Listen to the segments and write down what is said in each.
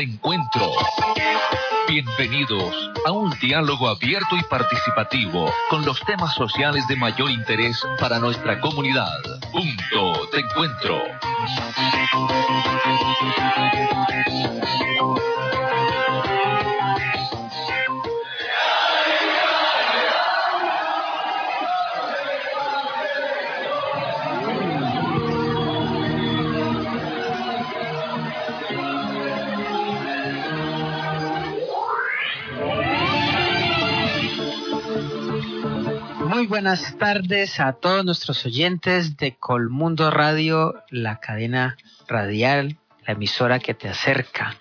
encuentro. Bienvenidos a un diálogo abierto y participativo con los temas sociales de mayor interés para nuestra comunidad. Punto de encuentro. Buenas tardes a todos nuestros oyentes de Colmundo Radio, la cadena radial, la emisora que te acerca.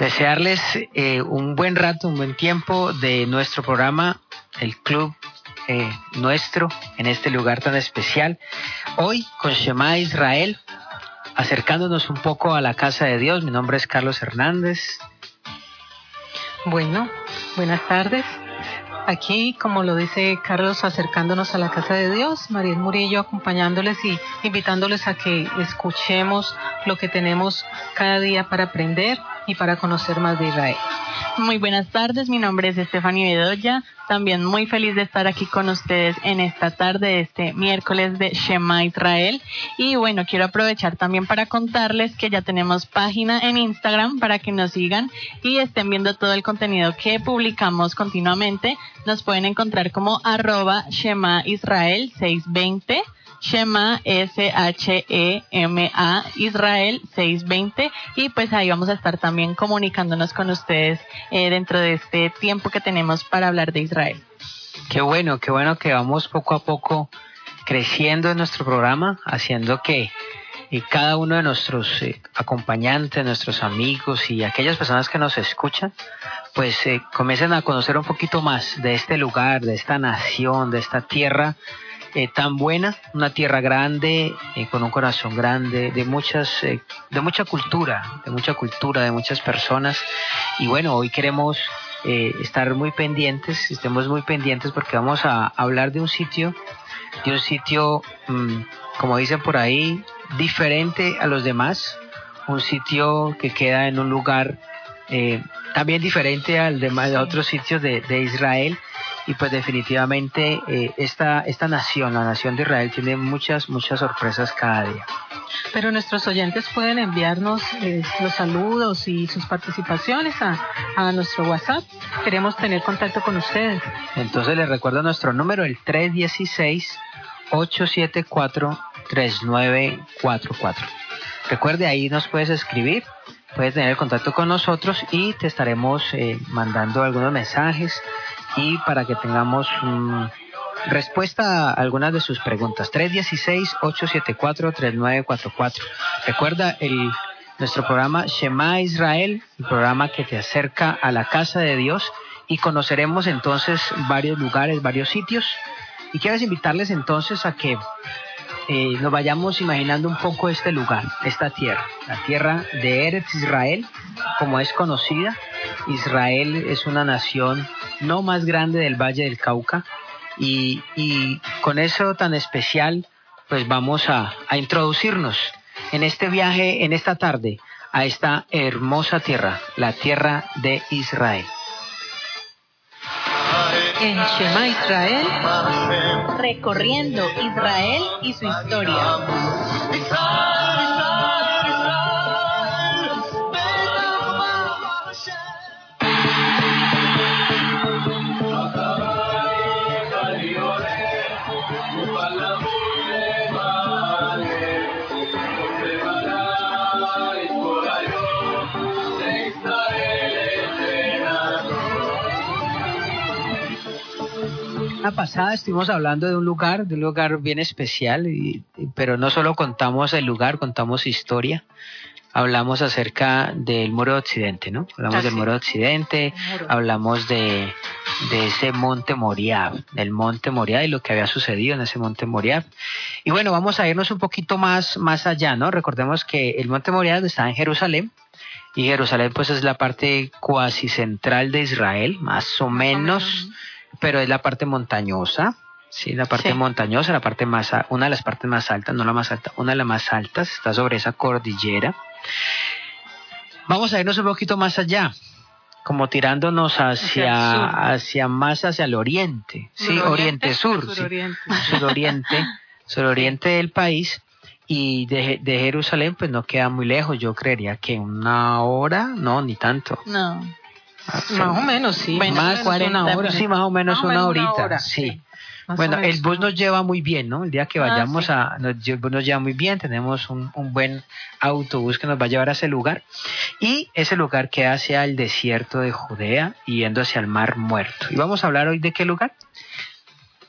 Desearles eh, un buen rato, un buen tiempo de nuestro programa, el club eh, nuestro, en este lugar tan especial. Hoy con Shema Israel, acercándonos un poco a la casa de Dios. Mi nombre es Carlos Hernández. Bueno, buenas tardes. Aquí, como lo dice Carlos, acercándonos a la casa de Dios, Mariel Murillo acompañándoles y invitándoles a que escuchemos lo que tenemos cada día para aprender y para conocer más de Israel. Muy buenas tardes, mi nombre es Stephanie Bedoya, también muy feliz de estar aquí con ustedes en esta tarde, este miércoles de Shema Israel. Y bueno, quiero aprovechar también para contarles que ya tenemos página en Instagram para que nos sigan y estén viendo todo el contenido que publicamos continuamente. Nos pueden encontrar como arroba Shema Israel 620 Shema, S-H-E-M-A, Israel 620. Y pues ahí vamos a estar también comunicándonos con ustedes eh, dentro de este tiempo que tenemos para hablar de Israel. Qué bueno, qué bueno que vamos poco a poco creciendo en nuestro programa, haciendo que y cada uno de nuestros eh, acompañantes, nuestros amigos y aquellas personas que nos escuchan, pues eh, comiencen a conocer un poquito más de este lugar, de esta nación, de esta tierra eh, tan buena, una tierra grande, eh, con un corazón grande, de muchas, eh, de mucha cultura, de mucha cultura, de muchas personas. Y bueno, hoy queremos estar muy pendientes, estemos muy pendientes porque vamos a hablar de un sitio, de un sitio, mm, como dicen por ahí, diferente a los demás, un sitio que queda en un lugar también diferente al de, otros sitios de, de Israel y pues definitivamente eh, esta, esta nación, la nación de Israel, tiene muchas, muchas sorpresas cada día. Pero nuestros oyentes pueden enviarnos eh, los saludos y sus participaciones a, a, nuestro WhatsApp. Queremos tener contacto con ustedes. Entonces les recuerdo nuestro número, el 316-874-3944. Recuerde, ahí nos puedes escribir, puedes tener contacto con nosotros y te estaremos eh, mandando algunos mensajes y para que tengamos respuesta a algunas de sus preguntas. 316-874-3944. Recuerda el, nuestro programa Shema Israel, el programa que te acerca a la casa de Dios y conoceremos entonces varios lugares, varios sitios. Y quiero invitarles entonces a que eh, nos vayamos imaginando un poco este lugar, esta tierra, la tierra de Eretz Israel, como es conocida. Israel es una nación no más grande del Valle del Cauca y, con eso tan especial, pues vamos a, a introducirnos en este viaje, en esta tarde, a esta hermosa tierra, la tierra de Israel en Shema Israel, recorriendo Israel y su historia. Semana pasada estuvimos hablando de un lugar, de un lugar bien especial, pero no solo contamos el lugar, contamos historia. Hablamos acerca del muro de Occidente, ¿no? Hablamos del muro de Occidente, hablamos de, de ese monte Moriab, del monte Moriab y lo que había sucedido en ese monte Moriab. Y bueno, vamos a irnos un poquito más, más allá, ¿no? Recordemos que el monte Moriab está en Jerusalén, y Jerusalén pues es la parte cuasi central de Israel, más o menos, pero es la parte montañosa, sí, la parte montañosa, la parte más, una de las partes más altas, no la más alta, una de las más altas, está sobre esa cordillera. Vamos a irnos un poquito más allá, como tirándonos hacia, hacia, más hacia el oriente, sí, oriente, sur, suroriente. suroriente, suroriente del país y de, de, Jerusalén pues no queda muy lejos, yo creería que una hora, no, ni tanto. No. Más o menos, sí. más, Sí, más o menos una horita, sí. Bueno, el bus nos lleva muy bien, ¿no? El día que ah, vayamos a, nos, nos lleva muy bien, tenemos un, un, buen autobús que nos va a llevar a ese lugar. Y ese lugar queda hacia el desierto de Judea yendo hacia el Mar Muerto. ¿Y vamos a hablar hoy de qué lugar?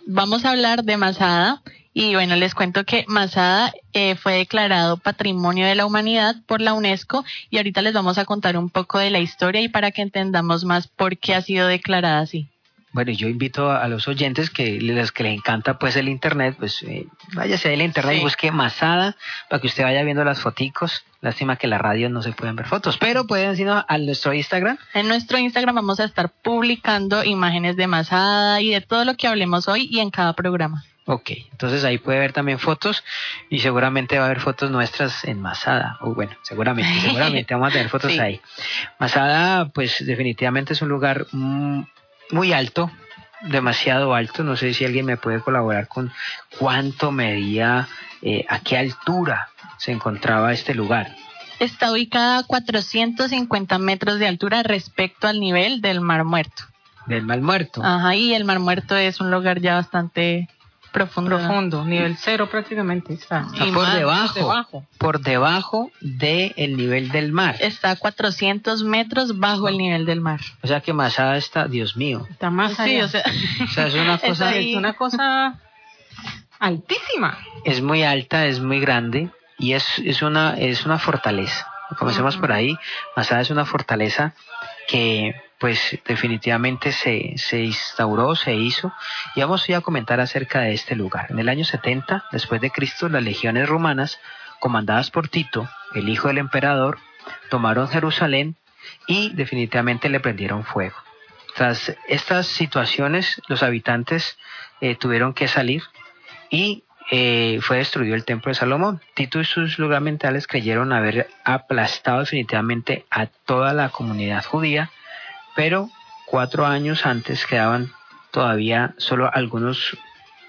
Vamos a hablar de Masada y bueno, les cuento que Masada eh, fue declarado Patrimonio de la Humanidad por la UNESCO y ahorita les vamos a contar un poco de la historia y para que entendamos más por qué ha sido declarada así. Bueno, yo invito a los oyentes que les, que les encanta pues el internet, pues eh, váyase al internet y busque Masada para que usted vaya viendo las foticos. Lástima que la radio no se pueden ver fotos, pero pueden ir a nuestro Instagram. En nuestro Instagram vamos a estar publicando imágenes de Masada y de todo lo que hablemos hoy y en cada programa. Ok, entonces ahí puede ver también fotos y seguramente va a haber fotos nuestras en Masada. O bueno, seguramente, seguramente vamos a tener fotos ahí. Masada, pues definitivamente es un lugar mm, muy alto, demasiado alto. No sé si alguien me puede colaborar con cuánto medía, eh, a qué altura se encontraba este lugar. Está ubicada a 450 metros de altura respecto al nivel del Mar Muerto. Del Mar Muerto. Ajá, y el Mar Muerto es un lugar ya bastante profundo. Profundo, nivel cero prácticamente está. por, debajo, por debajo del nivel del mar. Está a 400 metros bajo el nivel del mar. O sea que Masada está, Dios mío. Está más allá. o sea, es una cosa... Es una cosa altísima. Es muy alta, es muy grande y es, es, una, es una fortaleza. Comencemos por ahí. Masada es una fortaleza que pues definitivamente se, se instauró, se hizo, y vamos a comentar acerca de este lugar. En el año 70, después de Cristo, las legiones romanas, comandadas por Tito, el hijo del emperador, tomaron Jerusalén y definitivamente le prendieron fuego. Tras estas situaciones, los habitantes eh, tuvieron que salir y eh, fue destruido el templo de Salomón. Tito y sus lugarmentales creyeron haber aplastado definitivamente a toda la comunidad judía pero cuatro años antes quedaban todavía solo algunos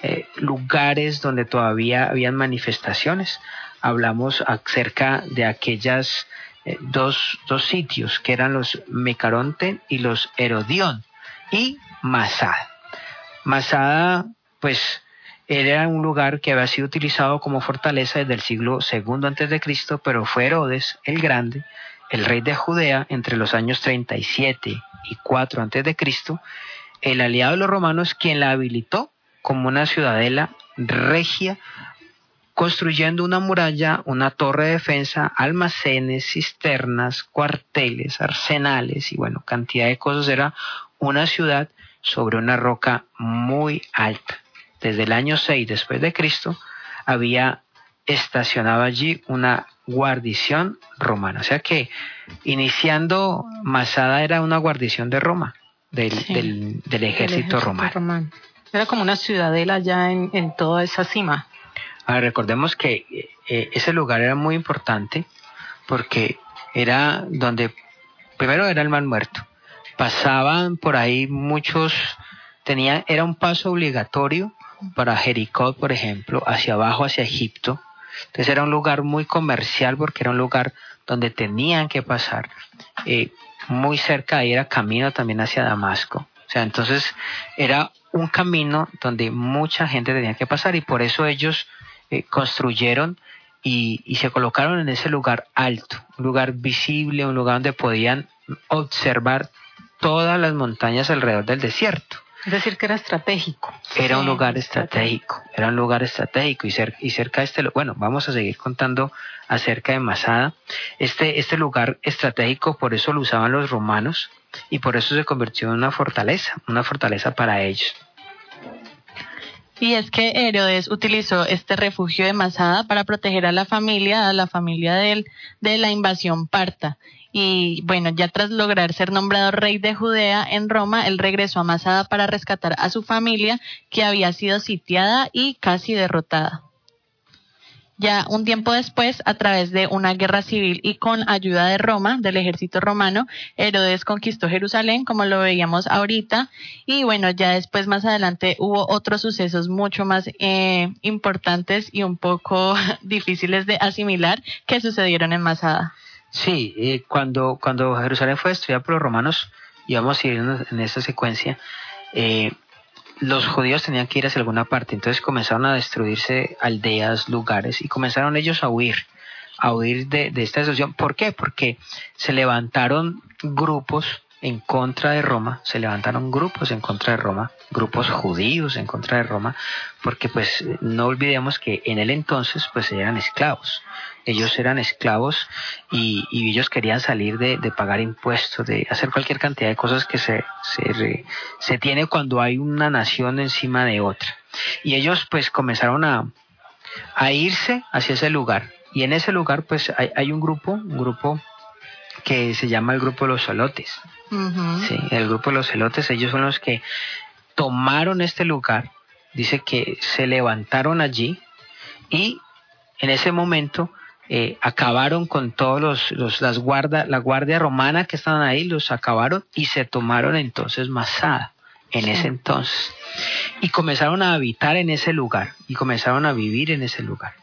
eh, lugares donde todavía habían manifestaciones. Hablamos acerca de aquellas eh, dos, dos, sitios que eran los Mecaronte y los Herodión y Masada. Masada, pues, era un lugar que había sido utilizado como fortaleza desde el siglo II antes de Cristo, pero fue Herodes el Grande, el rey de Judea, entre los años 37 y 4 antes de Cristo, el aliado de los romanos quien la habilitó como una ciudadela regia, construyendo una muralla, una torre de defensa, almacenes, cisternas, cuarteles, arsenales y bueno, cantidad de cosas. Era una ciudad sobre una roca muy alta. Desde el año 6 después de Cristo había estacionado allí una guarnición romana. O sea que iniciando Masada era una guarnición de Roma, del, del, ejército, romano. Era como una ciudadela ya en, en toda esa cima. recordemos que eh, ese lugar era muy importante porque era donde primero era el mar muerto. Pasaban por ahí muchos, tenía, era un paso obligatorio para Jericó, por ejemplo, hacia abajo, hacia Egipto, entonces era un lugar muy comercial porque era un lugar donde tenían que pasar. Eh, muy cerca era camino también hacia Damasco. O sea, entonces era un camino donde mucha gente tenía que pasar y por eso ellos eh, construyeron y, se colocaron en ese lugar alto, un lugar visible, un lugar donde podían observar todas las montañas alrededor del desierto. Es decir, que era estratégico. Era un lugar estratégico, era un lugar estratégico y, y cerca de este, bueno, vamos a seguir contando acerca de Masada. Este, este lugar estratégico, por eso lo usaban los romanos y por eso se convirtió en una fortaleza, una fortaleza para ellos. Y es que Herodes utilizó este refugio de Masada para proteger a la familia, a la familia de él, de la invasión parta. Y bueno, ya tras lograr ser nombrado rey de Judea en Roma, él regresó a Masada para rescatar a su familia que había sido sitiada y casi derrotada. Ya un tiempo después, a través de una guerra civil y con ayuda de Roma, del ejército romano, Herodes conquistó Jerusalén, como lo veíamos ahorita, y bueno, ya después más adelante hubo otros sucesos mucho más eh, importantes y un poco difíciles de asimilar que sucedieron en Masada. Sí, eh, cuando, cuando Jerusalén fue destruida por los romanos, íbamos a ir en, esa secuencia, eh, los judíos tenían que ir hacia alguna parte, entonces comenzaron a destruirse aldeas, lugares, y comenzaron ellos a huir, a huir de, de esta destrucción. ¿Por qué? Porque se levantaron grupos en contra de Roma, se levantaron grupos en contra de Roma, grupos judíos en contra de Roma, porque pues no olvidemos que en el entonces pues eran esclavos, ellos eran esclavos y, ellos querían salir de, pagar impuestos, de hacer cualquier cantidad de cosas que se, se, se tiene cuando hay una nación encima de otra. Y ellos pues comenzaron a, a irse hacia ese lugar. Y en ese lugar pues hay, hay un grupo, un grupo que se llama el grupo de los solotes. Sí, el grupo de los celotes, ellos son los que tomaron este lugar. Dice que se levantaron allí y en ese momento eh, acabaron con todos los, las guarda, la guardia romana que estaban ahí, los acabaron y se tomaron entonces Masada en ese entonces. Y comenzaron a habitar en ese lugar y comenzaron a vivir en ese lugar.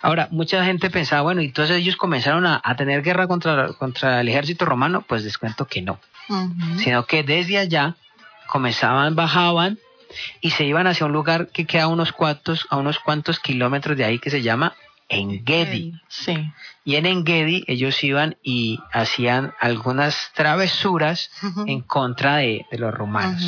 Ahora, mucha gente pensaba, bueno, entonces ellos comenzaron a, tener guerra contra, contra el ejército romano, pues les cuento que no, sino que desde allá comenzaban, bajaban y se iban hacia un lugar que queda a unos cuantos, a unos cuantos kilómetros de ahí que se llama Engedi. Sí. Y en Engedi ellos iban y hacían algunas travesuras en contra de, los romanos.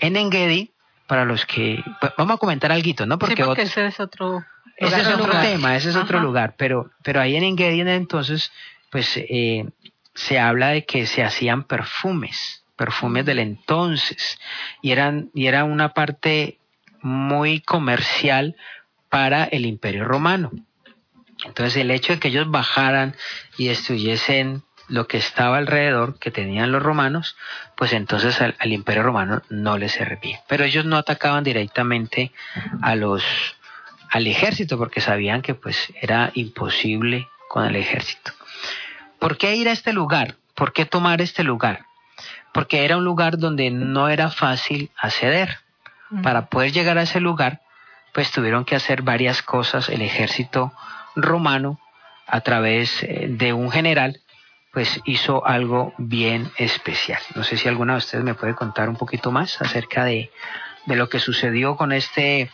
En Engedi, para los que... Pues, vamos a comentar algo, ¿no? Porque, ese es otro... Ese es otro tema, ese es otro lugar, pero, pero ahí en Engedi entonces, pues eh, se habla de que se hacían perfumes, perfumes del entonces, y, eran, y era una parte muy comercial para el imperio romano. Entonces el hecho de que ellos bajaran y destruyesen lo que estaba alrededor que tenían los romanos, pues entonces al, al, imperio romano no les servía. Pero ellos no atacaban directamente a los al ejército porque sabían que pues era imposible con el ejército. ¿Por qué ir a este lugar? ¿Por qué tomar este lugar? Porque era un lugar donde no era fácil acceder. Para poder llegar a ese lugar, pues tuvieron que hacer varias cosas el ejército romano a través eh, de un general, pues hizo algo bien especial. No sé si alguna de ustedes me puede contar un poquito más acerca de, de lo que sucedió con este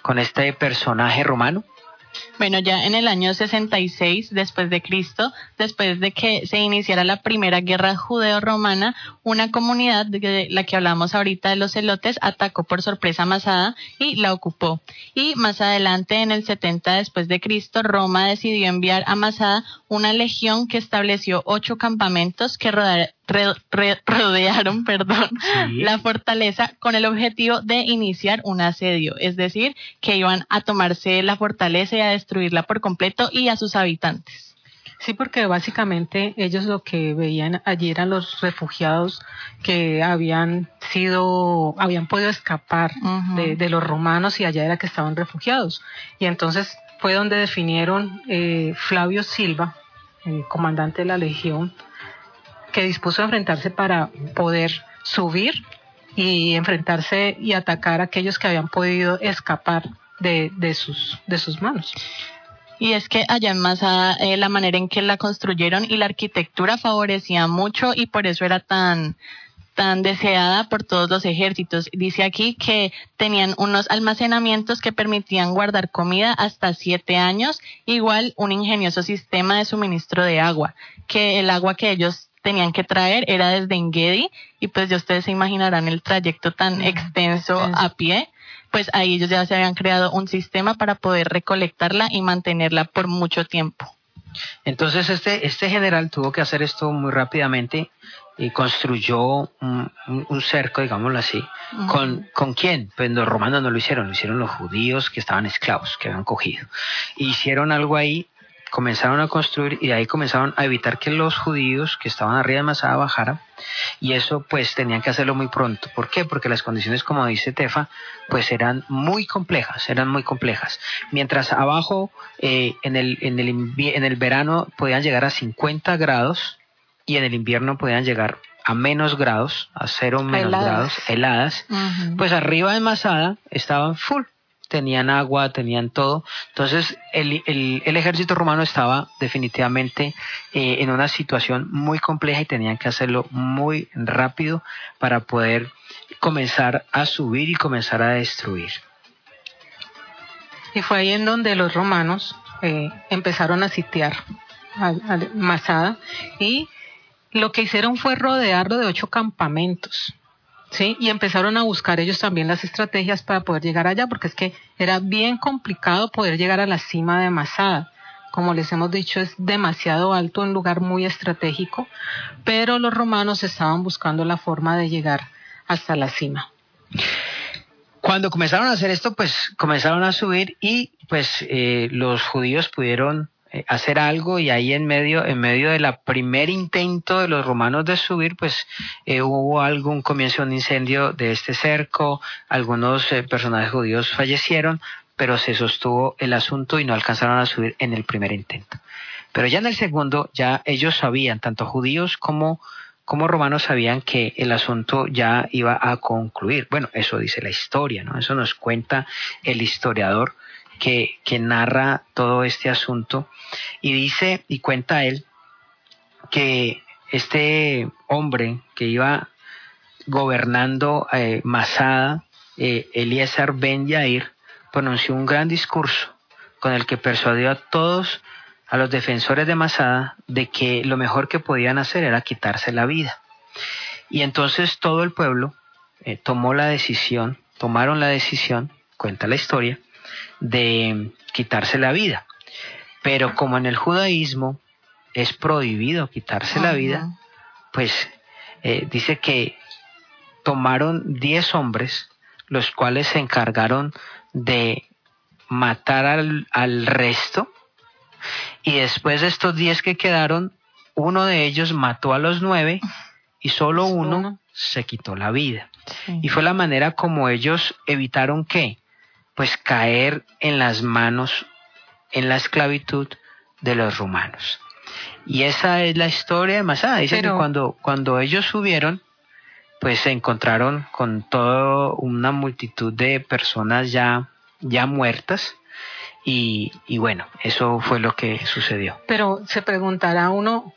con este personaje romano? Bueno, ya en el año 66 después de Cristo, después de que se iniciara la primera guerra judeo-romana, una comunidad de la que hablamos ahorita de los celotes atacó por sorpresa a Masada y la ocupó. Y más adelante, en el 70 después de Cristo, Roma decidió enviar a Masada una legión que estableció ocho campamentos que rodearon perdón, la fortaleza con el objetivo de iniciar un asedio, es decir, que iban a tomarse la fortaleza y a destruirla por completo y a sus habitantes. Sí, porque básicamente ellos lo que veían allí eran los refugiados que habían sido, habían podido escapar de, los romanos y allá era que estaban refugiados. Y entonces fue donde definieron eh, Flavio Silva, el comandante de la legión, que dispuso a enfrentarse para poder subir y enfrentarse y atacar a aquellos que habían podido escapar de, de, sus, de sus manos. Y es que allá en Masa eh, la manera en que la construyeron y la arquitectura favorecía mucho y por eso era tan tan deseada por todos los ejércitos. Dice aquí que tenían unos almacenamientos que permitían guardar comida hasta siete años, igual un ingenioso sistema de suministro de agua, que el agua que ellos tenían que traer era desde Engedi y pues ya ustedes se imaginarán el trayecto tan extenso a pie pues ahí ellos ya se habían creado un sistema para poder recolectarla y mantenerla por mucho tiempo. Entonces este, este general tuvo que hacer esto muy rápidamente y construyó un, cerco, digámoslo así. ¿Con, ¿Con quién? Pues los romanos no lo hicieron, lo hicieron los judíos que estaban esclavos, que habían cogido. Hicieron algo ahí comenzaron a construir y de ahí comenzaron a evitar que los judíos que estaban arriba de Masada bajaran y eso pues tenían que hacerlo muy pronto. ¿Por qué? Porque las condiciones, como dice Tefa, pues eran muy complejas, eran muy complejas. Mientras abajo eh, en, el, en, el, en el verano podían llegar a 50 grados y en el invierno podían llegar a menos grados, a cero menos grados, heladas, pues arriba de Masada estaban full tenían agua, tenían todo. Entonces el, el, ejército romano estaba definitivamente eh, en una situación muy compleja y tenían que hacerlo muy rápido para poder comenzar a subir y comenzar a destruir. Y fue ahí en donde los romanos eh, empezaron a sitiar a, a Masada y lo que hicieron fue rodearlo de ocho campamentos Sí, y empezaron a buscar ellos también las estrategias para poder llegar allá, porque es que era bien complicado poder llegar a la cima de Masada. Como les hemos dicho, es demasiado alto, un lugar muy estratégico, pero los romanos estaban buscando la forma de llegar hasta la cima. Cuando comenzaron a hacer esto, pues comenzaron a subir y pues eh, los judíos pudieron hacer algo y ahí en medio, en medio de la primer intento de los romanos de subir, pues eh, hubo algún comienzo de un incendio de este cerco, algunos eh, personajes judíos fallecieron, pero se sostuvo el asunto y no alcanzaron a subir en el primer intento. Pero ya en el segundo, ya ellos sabían, tanto judíos como, como romanos sabían que el asunto ya iba a concluir. Bueno, eso dice la historia, ¿no? Eso nos cuenta el historiador que, narra todo este asunto y dice y cuenta él que este hombre que iba gobernando eh, Masada, eh, Eliezer Ben Yair, pronunció un gran discurso con el que persuadió a todos, a los defensores de Masada, de que lo mejor que podían hacer era quitarse la vida. Y entonces todo el pueblo eh, tomó la decisión, tomaron la decisión, cuenta la historia, de quitarse la vida. Pero como en el judaísmo es prohibido quitarse la vida, pues eh, dice que tomaron diez hombres, los cuales se encargaron de matar al, al resto, y después de estos diez que quedaron, uno de ellos mató a los nueve y solo uno se quitó la vida. Y fue la manera como ellos evitaron que pues caer en las manos, en la esclavitud de los romanos. Y esa es la historia de Masada. Dice que cuando, cuando ellos subieron, pues se encontraron con toda una multitud de personas ya, ya muertas. Y, y bueno, eso fue lo que sucedió. Pero se preguntará uno,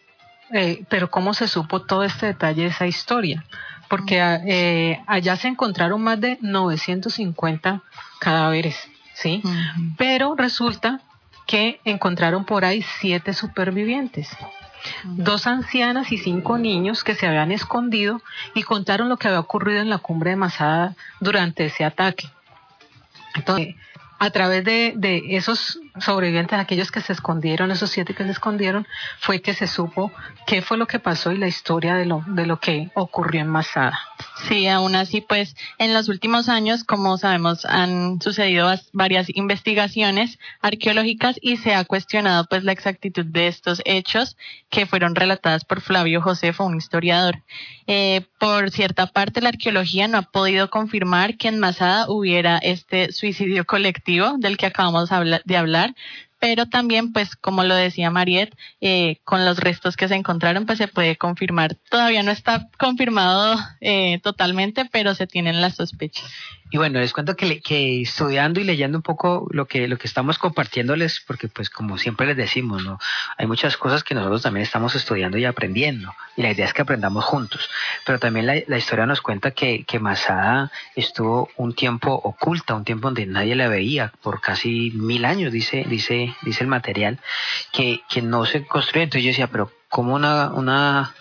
eh, pero ¿cómo se supo todo este detalle de esa historia? Porque eh, allá se encontraron más de 950 cadáveres, ¿sí? Pero resulta que encontraron por ahí siete supervivientes. Dos ancianas y cinco niños que se habían escondido y contaron lo que había ocurrido en la cumbre de Masada durante ese ataque. Entonces, a través de, de, esos sobrevivientes, aquellos que se escondieron, esos siete que se escondieron, fue que se supo qué fue lo que pasó y la historia de lo, de lo que ocurrió en Masada. Sí, aún así, pues en los últimos años, como sabemos, han sucedido varias investigaciones arqueológicas y se ha cuestionado pues la exactitud de estos hechos que fueron relatadas por Flavio Josefo, un historiador. Eh, por cierta parte, la arqueología no ha podido confirmar que en Masada hubiera este suicidio colectivo del que acabamos de hablar, pero también, pues, como lo decía Mariette, eh, con los restos que se encontraron, pues se puede confirmar. Todavía no está confirmado eh, totalmente, pero se tienen las sospechas. Y bueno, les cuento que, que estudiando y leyendo un poco lo que, lo que estamos compartiéndoles, porque pues como siempre les decimos, ¿no? Hay muchas cosas que nosotros también estamos estudiando y aprendiendo, y la idea es que aprendamos juntos. Pero también la, la historia nos cuenta que, que Masada estuvo un tiempo oculta, un tiempo donde nadie la veía, por casi mil años, dice, dice, dice el material, que, que no se construyó. Entonces yo decía, pero como una, una,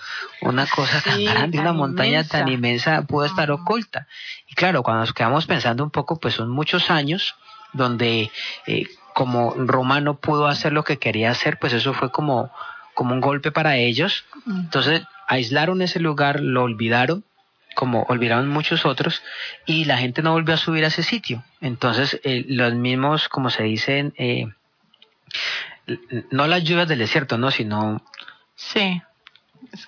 una cosa tan grande, una montaña tan inmensa pudo estar oculta. Y claro, cuando nos quedamos pensando un poco, pues son muchos años donde eh, como Roma no pudo hacer lo que quería hacer, pues eso fue como, como un golpe para ellos. Entonces aislaron ese lugar, lo olvidaron, como olvidaron muchos otros, y la gente no volvió a subir a ese sitio. Entonces eh, los mismos, como se dicen, eh, no las lluvias del desierto, no, sino Sí.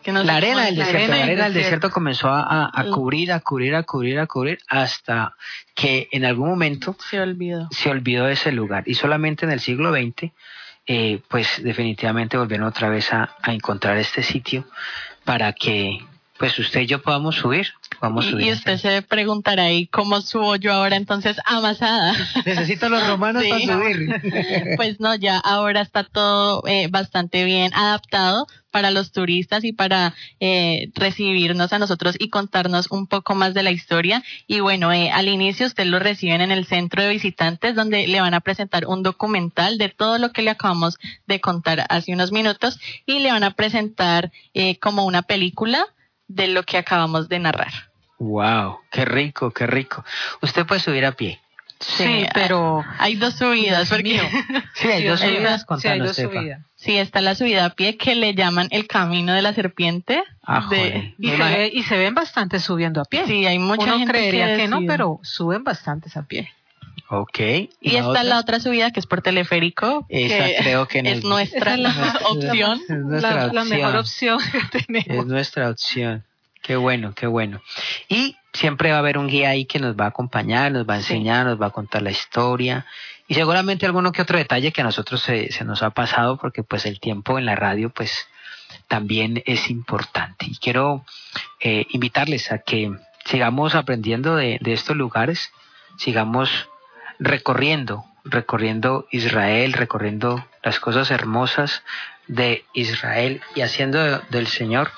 la arena del desierto, la arena del desierto comenzó a, cubrir, a cubrir, a cubrir, a cubrir, hasta que en algún momento se olvidó, se olvidó de ese lugar. Y solamente en el siglo XX, eh, pues definitivamente volvieron otra vez a, a encontrar este sitio para que pues usted y yo podamos subir. Vamos y, y usted se preguntará, ¿y cómo subo yo ahora entonces amasada? Necesito los romanos para subir. pues no, ya ahora está todo eh, bastante bien adaptado para los turistas y para eh, recibirnos a nosotros y contarnos un poco más de la historia. Y bueno, eh, al inicio usted lo reciben en el centro de visitantes donde le van a presentar un documental de todo lo que le acabamos de contar hace unos minutos y le van a presentar eh, como una película de lo que acabamos de narrar. Wow, qué rico, qué rico. Usted puede subir a pie. Sí, pero hay dos subidas. Sí, hay dos subidas. Sí, hay dos subidas. Sí, está la subida a pie que le llaman el camino de la serpiente. Ah, y, se ve, y se ven bastante subiendo a pie. Sí, hay mucha Uno gente creería que, no, pero suben bastantes a pie. Ok. Y, está la otra subida que es por teleférico. Esa creo que es, nuestra opción. Es nuestra la, mejor opción que tenemos. Es nuestra opción. Qué bueno, qué bueno. Y siempre va a haber un guía ahí que nos va a acompañar, nos va a enseñar, nos va a contar la historia y seguramente alguno que otro detalle que a nosotros se, se nos ha pasado porque pues el tiempo en la radio pues también es importante. Y quiero eh, invitarles a que sigamos aprendiendo de, de estos lugares, sigamos recorriendo, recorriendo Israel, recorriendo las cosas hermosas de Israel y haciendo del Señor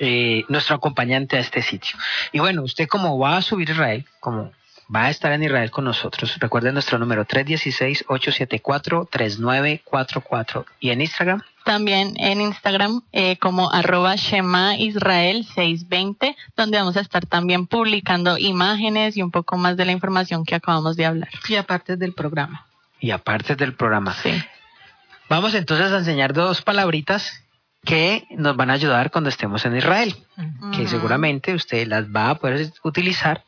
eh, nuestro acompañante a este sitio. Y bueno, usted como va a subir Israel, como va a estar en Israel con nosotros, recuerde nuestro número 316-874-3944 y en Instagram también en Instagram eh, como arroba Shema Israel 620, donde vamos a estar también publicando imágenes y un poco más de la información que acabamos de hablar. Y aparte del programa. Y aparte del programa. Sí. Vamos entonces a enseñar dos palabritas que nos van a ayudar cuando estemos en Israel, que seguramente usted las va a poder utilizar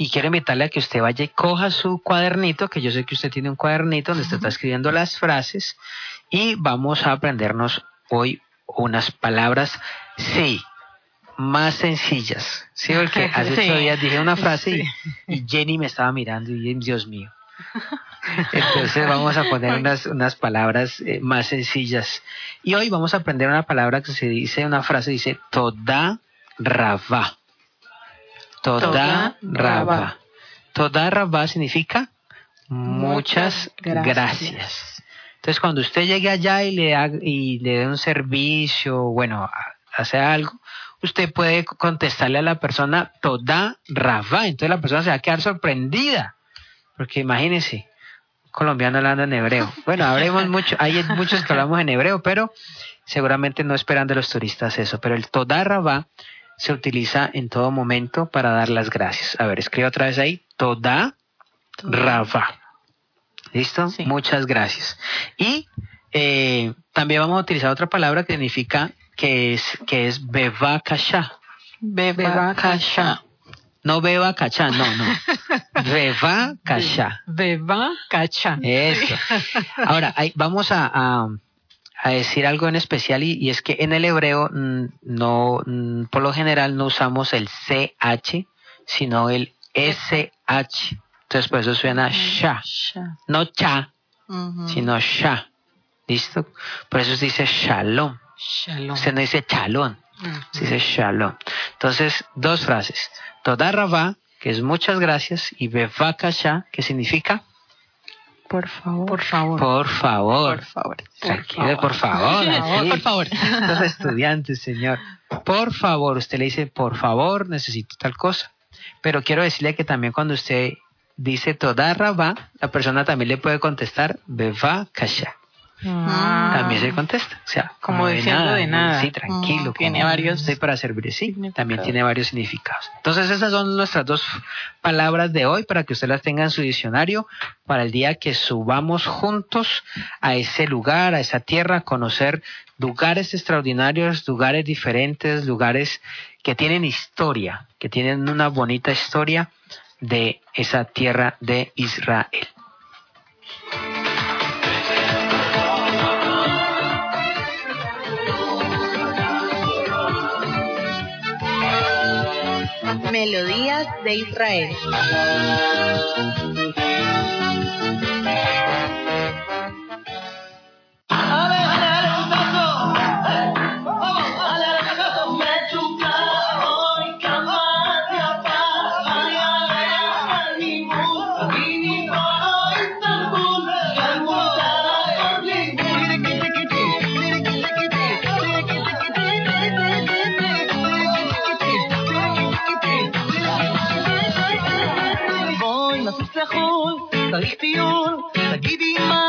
y quiero invitarle a que usted vaya y coja su cuadernito, que yo sé que usted tiene un cuadernito donde usted está escribiendo las frases y vamos a aprendernos hoy unas palabras, sí, más sencillas. Sí, porque hace ocho días dije una frase y, Jenny me estaba mirando y Dios mío. Entonces vamos a poner unas, unas palabras eh, más sencillas. Y hoy vamos a aprender una palabra que se dice, una frase dice, toda rava. Toda rava. Toda rava significa muchas gracias. Entonces, cuando usted llegue allá y le, haga, y le dé un servicio, bueno, hace algo, usted puede contestarle a la persona toda rava. Entonces la persona se va a quedar sorprendida. Porque imagínense, colombiano hablando en hebreo. Bueno, habremos mucho, hay muchos que hablamos en hebreo, pero seguramente no esperan de los turistas eso. Pero el toda rava se utiliza en todo momento para dar las gracias. A ver, escribe otra vez ahí, toda rava. ¿Listo? Muchas gracias. Y eh, también vamos a utilizar otra palabra que significa que es, que es beba kasha. Beba kasha. No beba kasha, no, no. Beba kasha. Beba kasha. Eso. Ahora, vamos a, a, a, decir algo en especial y, y, es que en el hebreo mm, no, mm, por lo general no usamos el CH, sino el SH. Entonces por eso suena sha. No cha, sino sha. ¿Listo? Por eso se dice shalom. Shalom. Se no dice chalón, se dice shalom. Entonces, dos frases. Toda rabá, que es muchas gracias, y bevakasha, que significa por favor. Por favor. Por favor. Por favor. Tranquilo, por favor. Por favor. Estos estudiantes, señor. Por favor, usted le dice, por favor, necesito tal cosa. Pero quiero decirle que también cuando usted dice toda rabá, la persona también le puede contestar beva kasha. Ah. También se contesta. O sea, como, diciendo de nada. Sí, tranquilo. Tiene varios. Estoy para servir. Sí, también tiene varios significados. Entonces, esas son nuestras dos palabras de hoy para que usted las tenga en su diccionario para el día que subamos juntos a ese lugar, a esa tierra, a conocer lugares extraordinarios, lugares diferentes, lugares que tienen historia, que tienen una bonita historia de esa tierra de Israel. Melodías de Israel. Balik yun, nagdidiin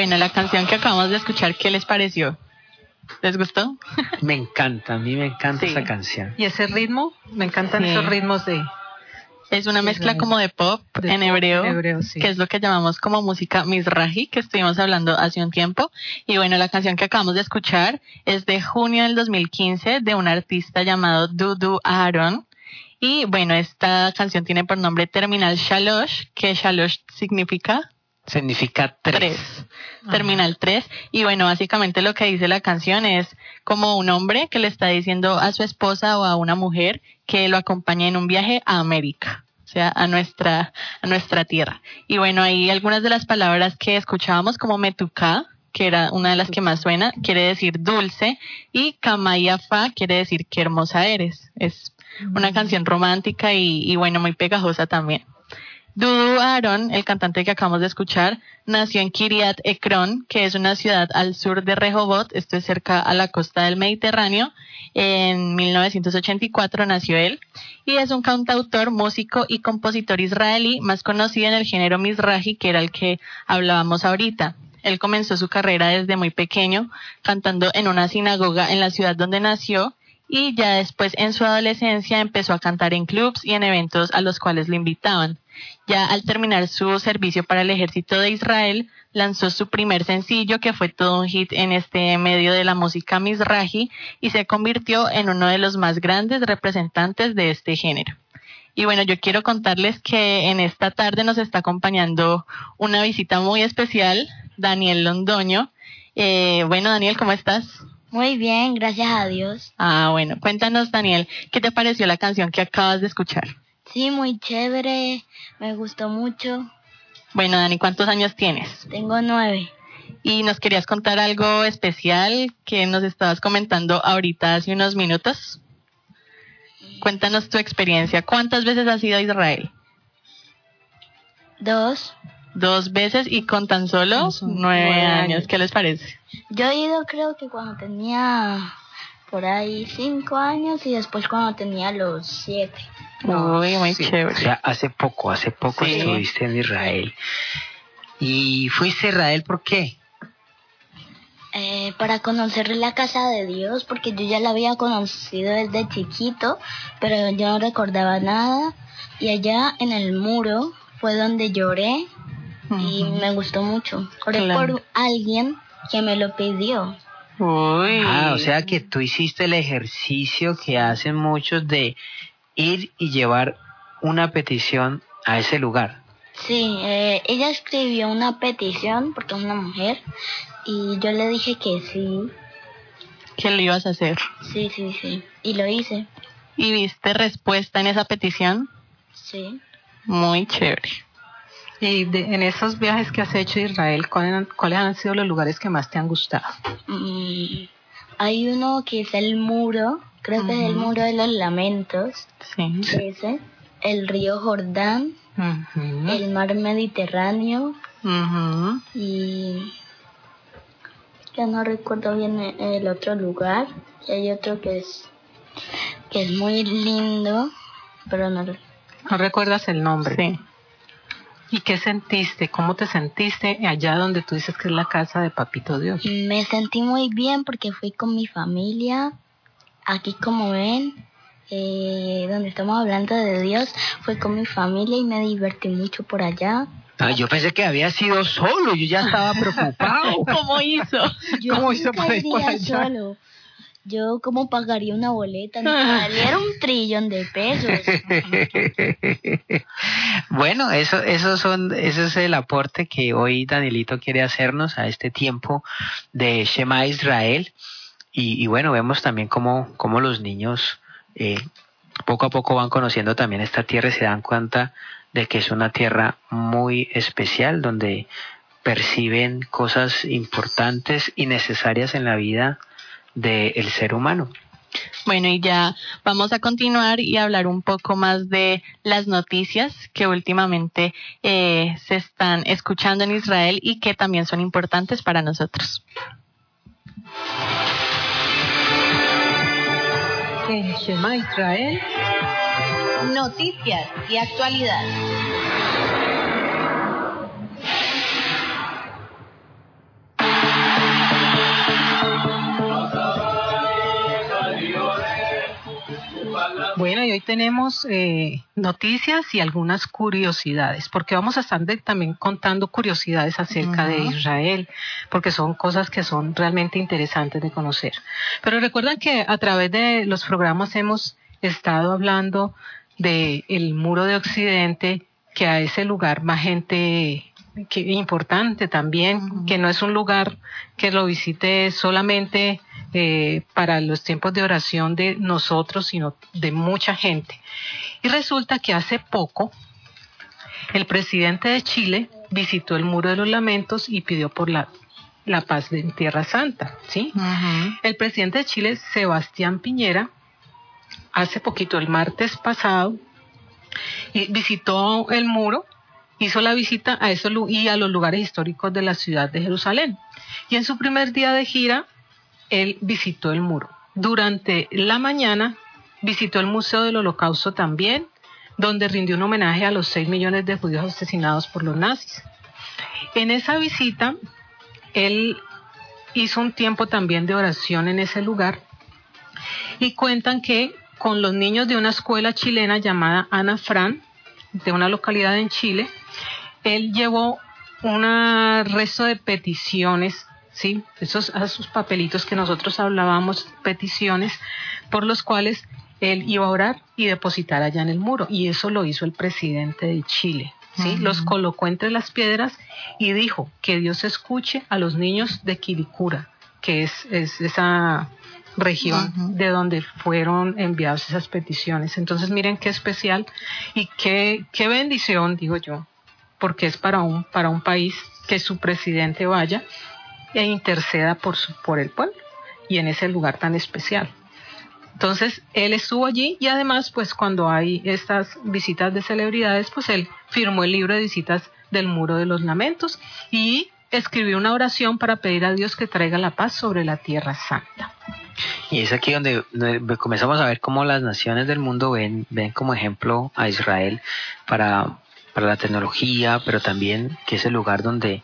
Bueno, la canción que acabamos de escuchar, ¿qué les pareció? ¿Les gustó? Me encanta, a mí me encanta esa canción. Y ese ritmo, me encantan esos ritmos de... Es una mezcla como de pop en hebreo, que es lo que llamamos como música mizrahi, que estuvimos hablando hace un tiempo. Y bueno, la canción que acabamos de escuchar es de junio del 2015 de un artista llamado Dudu Aaron. Y bueno, esta canción tiene por nombre Terminal Shalosh, que Shalosh significa Significa tres. Terminal tres. Y bueno, básicamente lo que dice la canción es como un hombre que le está diciendo a su esposa o a una mujer que lo acompañe en un viaje a América. O sea, a nuestra, a nuestra tierra. Y bueno, ahí algunas de las palabras que escuchábamos como metuká, que era una de las que más suena, quiere decir dulce, y kamayafa quiere decir qué hermosa eres. Es una canción romántica y, y bueno, muy pegajosa también. Dudu Aaron, el cantante que acabamos de escuchar, nació en Kiryat Ekron, que es una ciudad al sur de Rehoboth, esto es cerca a la costa del Mediterráneo. En 1984 nació él y es un cantautor, músico y compositor israelí, más conocido en el género Mizrahi, que era el que hablábamos ahorita. Él comenzó su carrera desde muy pequeño, cantando en una sinagoga en la ciudad donde nació y ya después en su adolescencia empezó a cantar en clubs y en eventos a los cuales le invitaban. Ya al terminar su servicio para el ejército de Israel, lanzó su primer sencillo que fue todo un hit en este medio de la música Mizrahi y se convirtió en uno de los más grandes representantes de este género. Y bueno, yo quiero contarles que en esta tarde nos está acompañando una visita muy especial, Daniel Londoño. Eh, bueno, Daniel, ¿cómo estás? Muy bien, gracias a Dios. Ah, bueno, cuéntanos, Daniel, ¿qué te pareció la canción que acabas de escuchar? Sí, muy chévere, me gustó mucho. Bueno, Dani, ¿cuántos años tienes? Tengo nueve. ¿Y nos querías contar algo especial que nos estabas comentando ahorita hace unos minutos? Cuéntanos tu experiencia. ¿Cuántas veces has ido a Israel? Dos. Dos veces y con tan solo nueve años. ¿Qué les parece? Yo he ido creo que cuando tenía por ahí cinco años y después cuando tenía los siete. Uy, muy Sí, chévere. O sea, hace poco, hace poco Sí. estuviste en Israel. ¿Y fuiste a Israel por qué? Eh, para conocer la casa de Dios, porque yo ya la había conocido desde chiquito, pero yo no recordaba nada. Y allá en el muro fue donde lloré y me gustó mucho. Oré Claro. por alguien que me lo pidió. Uy. Ah, o sea que tú hiciste el ejercicio que hacen muchos de ir y llevar una petición a ese lugar. Sí, eh, ella escribió una petición porque es una mujer y yo le dije que sí, ¿Qué lo ibas a hacer? sí, sí, sí. Y lo hice, ¿Y viste respuesta en esa petición? sí. Muy chévere. Y de- en esos viajes que has hecho a Israel, ¿cuáles han, cuáles han sido los lugares que más te han gustado? Mm, hay uno que es el muro, creo que es el muro de los lamentos, Sí. ese, el río Jordán, Ujú. el mar Mediterráneo Ujú. y ya no recuerdo bien el otro lugar. Y hay otro que es que es muy lindo, pero no ¿No recuerdas el nombre? Sí. ¿Y qué sentiste? ¿Cómo te sentiste allá donde tú dices que es la casa de Papito Dios? Me sentí muy bien porque fui con mi familia. Aquí como ven, eh, donde estamos hablando de Dios, fui con mi familia y me divertí mucho por allá. Ah, yo pensé que había sido solo, yo ya estaba preocupado. ¿Cómo hizo? Yo ¿Cómo hizo para ir por allá? solo. Yo como pagaría una boleta, me saliera un trillón de pesos. bueno, eso, eso son, eso es el aporte que hoy Danielito quiere hacernos a este tiempo de Shema Israel. Y, bueno, vemos también cómo, cómo los niños eh, poco a poco van conociendo también esta tierra y se dan cuenta de que es una tierra muy especial donde perciben cosas importantes y necesarias en la vida del ser humano. Bueno, y ya vamos a continuar y hablar un poco más de las noticias que últimamente eh, se están escuchando en Israel y que también son importantes para nosotros. En Shema Israel. Noticias y actualidad. Bueno, y hoy tenemos eh, noticias y algunas curiosidades, porque vamos a estar de- también contando curiosidades acerca de. Israel, porque son cosas que son realmente interesantes de conocer. Pero recuerdan que a través de los programas hemos estado hablando de el muro de Occidente, que a ese lugar más gente que importante también, que no es un lugar que lo visite solamente eh, para los tiempos de oración de nosotros, sino de mucha gente. Y resulta que hace poco el presidente de Chile visitó el Muro de los Lamentos y pidió por la, la paz en Tierra Santa, ¿sí? El presidente de Chile, Sebastián Piñera, hace poquito, el martes pasado, visitó el muro, hizo la visita a eso y a los lugares históricos de la ciudad de Jerusalén. Y en su primer día de gira, él visitó el muro. Durante la mañana visitó el Museo del Holocausto también, donde rindió un homenaje a los 6 millones de judíos asesinados por los nazis. En esa visita, él hizo un tiempo también de oración en ese lugar y cuentan que con los niños de una escuela chilena llamada Ana Fran, de una localidad en Chile, él llevó un resto de peticiones, ¿sí? Esos, esos papelitos que nosotros hablábamos, peticiones, por los cuales él iba a orar y depositar allá en el muro. Y eso lo hizo el presidente de Chile. ¿sí? Los colocó entre las piedras y dijo que Dios escuche a los niños de Quilicura, que es, es esa región de donde fueron enviadas esas peticiones. Entonces miren qué especial y qué, qué bendición, digo yo, porque es para un, para un país que su presidente vaya e interceda por, su, por el pueblo y en ese lugar tan especial. Entonces, él estuvo allí y además, pues cuando hay estas visitas de celebridades, pues él firmó el libro de visitas del Muro de los Lamentos y escribió una oración para pedir a Dios que traiga la paz sobre la Tierra Santa. Y es aquí donde comenzamos a ver cómo las naciones del mundo ven, ven como ejemplo a Israel para, para la tecnología, pero también que es el lugar donde,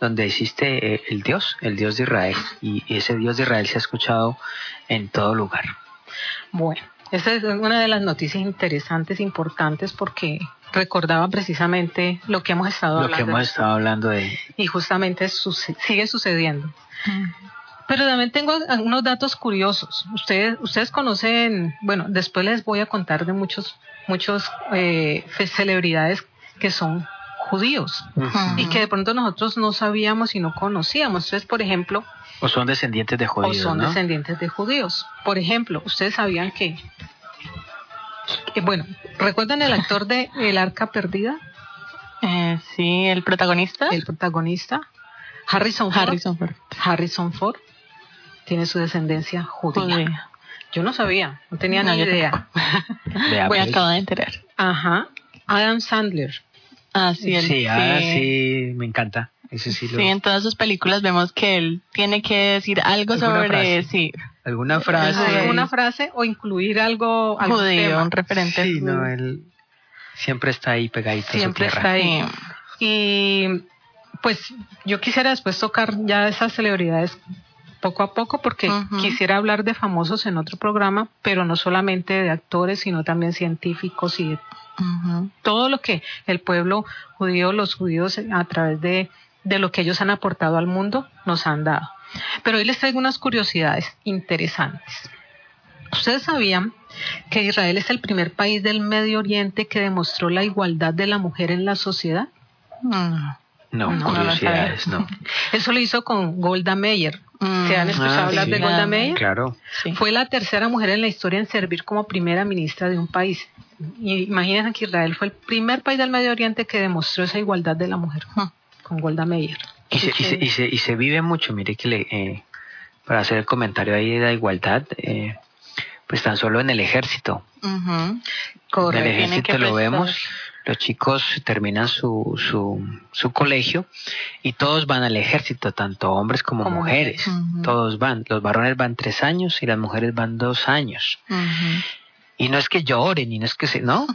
donde existe eh, el Dios, el Dios de Israel. Y ese Dios de Israel se ha escuchado en todo lugar. Bueno, esa es una de las noticias interesantes, importantes, porque recordaba precisamente lo que hemos estado hablando. Lo que hemos estado hablando de. Y justamente sigue sucediendo. Pero también tengo unos datos curiosos. Ustedes, ustedes conocen, bueno, después les voy a contar de muchos, muchos eh, celebridades que son judíos y que de pronto nosotros no sabíamos y no conocíamos. Entonces, por ejemplo, o son descendientes de judíos. O son descendientes de judíos. Por ejemplo, ustedes sabían que, bueno, ¿recuerdan el actor de El Arca Perdida? Eh, sí, el protagonista. El protagonista. Harrison Ford. Harrison Ford. Harrison Ford tiene su descendencia judía. Yo no sabía, no tenía ni idea. Voy a acabar de enterar. Ajá. Adam Sandler. Ah, sí, sí, ah, sí, me encanta sí, en todas sus películas vemos que él tiene que decir algo sobre sí. ¿Alguna frase? ¿Alguna frase o incluir algo, judío, un referente? Sí, no, él siempre está ahí pegadito Siempre está ahí. Y pues yo quisiera después tocar ya esas celebridades poco a poco porque quisiera hablar de famosos en otro programa, pero no solamente de actores, sino también científicos y todo lo que el pueblo judío, los judíos a través de de lo que ellos han aportado al mundo nos han dado. Pero hoy les traigo unas curiosidades interesantes. ¿Ustedes sabían que Israel es el primer país del Medio Oriente que demostró la igualdad de la mujer en la sociedad? No, no, curiosidades, no. Eso lo hizo con Golda Meir. ¿Se han escuchado ah, hablar de Golda Meir? Claro. Fue la tercera mujer en la historia en servir como primera ministra de un país. imagínense que Israel fue el primer país del Medio Oriente que demostró esa igualdad de la mujer con Golda Meir. Y se, y se, y se, vive mucho, mire que le, eh, para hacer el comentario ahí de la igualdad, eh, pues tan solo en el ejército. Correcto. En el ejército lo vemos, los chicos terminan su, su, su colegio y todos van al ejército, tanto hombres como, mujeres. Todos van. Los varones van tres años y las mujeres van dos años. Y no es que lloren, y no es que se, ¿no?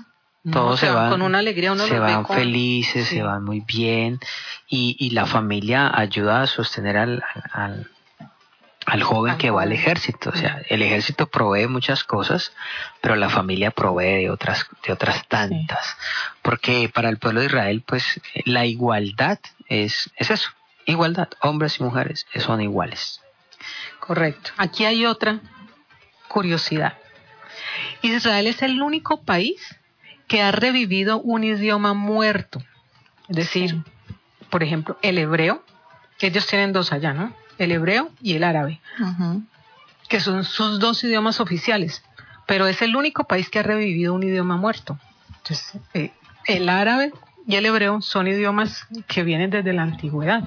todos se, van con una alegría, se van felices, se van muy bien y, y, la familia ayuda a sostener al, al, al joven que va al ejército. O sea, el ejército provee muchas cosas, pero la familia provee de otras, de otras tantas. Porque para el pueblo de Israel, pues la igualdad es, es eso, igualdad, hombres y mujeres son iguales. Correcto. Aquí hay otra curiosidad. Israel es el único país que ha revivido un idioma muerto. Es decir, por ejemplo, el hebreo, que ellos tienen dos allá, ¿no? El hebreo y el árabe, que son sus dos idiomas oficiales, pero es el único país que ha revivido un idioma muerto. Entonces, eh, el árabe y el hebreo son idiomas que vienen desde la antigüedad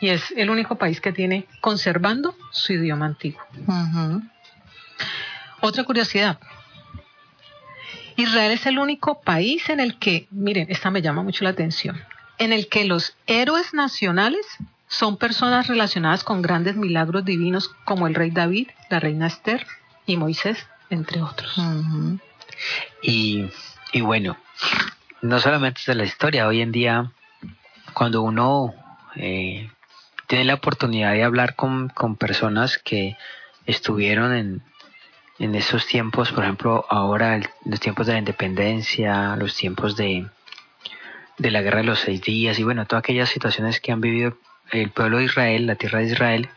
y es el único país que tiene conservando su idioma antiguo. Otra curiosidad, Israel es el único país en el que, miren, esta me llama mucho la atención, en el que los héroes nacionales son personas relacionadas con grandes milagros divinos como el rey David, la reina Esther y Moisés, entre otros. y, y bueno, no solamente es la historia, hoy en día cuando uno eh, tiene la oportunidad de hablar con, con personas que estuvieron en, en esos tiempos, por ejemplo, ahora los tiempos de la independencia, los tiempos de, de la guerra de los seis días y bueno, todas aquellas situaciones que han vivido el pueblo de Israel, la tierra de Israel,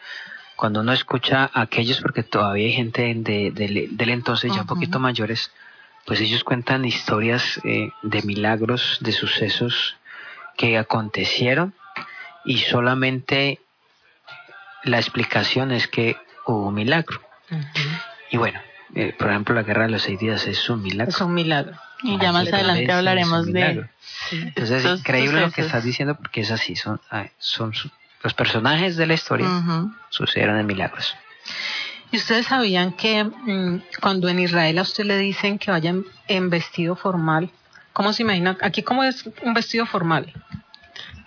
cuando uno escucha a aquellos, porque todavía hay gente de, del entonces ya un poquito mayores, pues ellos cuentan historias eh, de milagros, de sucesos que acontecieron y solamente la explicación es que hubo un milagro. Y bueno, eh, por ejemplo, la guerra de los seis días es un milagro. Es un milagro. Y ya más adelante hablaremos de... Entonces es increíble lo que estás diciendo porque es así, son, son los personajes de la historia sucedieron en milagros. ¿Y ustedes sabían que mm, cuando en Israel a usted le dicen que vayan en vestido formal, ¿cómo se imagina? Aquí, ¿cómo es un vestido formal?